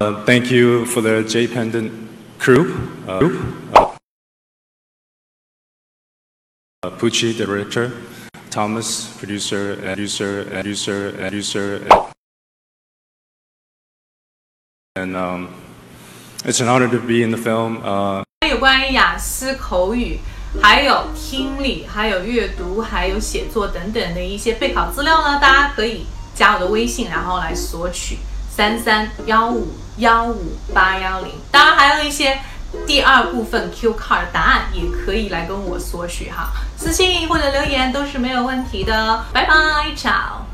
Uh, thank you for the J Pendant crew. Uh, group. Uh, uh, Pucci, director. Thomas, producer, and producer, and producer, and producer. And um, it's an honor to be in the film. Uh, 有关于雅思口语，还有听力，还有阅读，还有写作等等的一些备考资料呢，大家可以加我的微信，然后来索取 三三幺五幺五八幺零。当然还有一些第二部分 Q card 答案，也可以来跟我索取哈，私信或者留言都是没有问题的。拜拜早。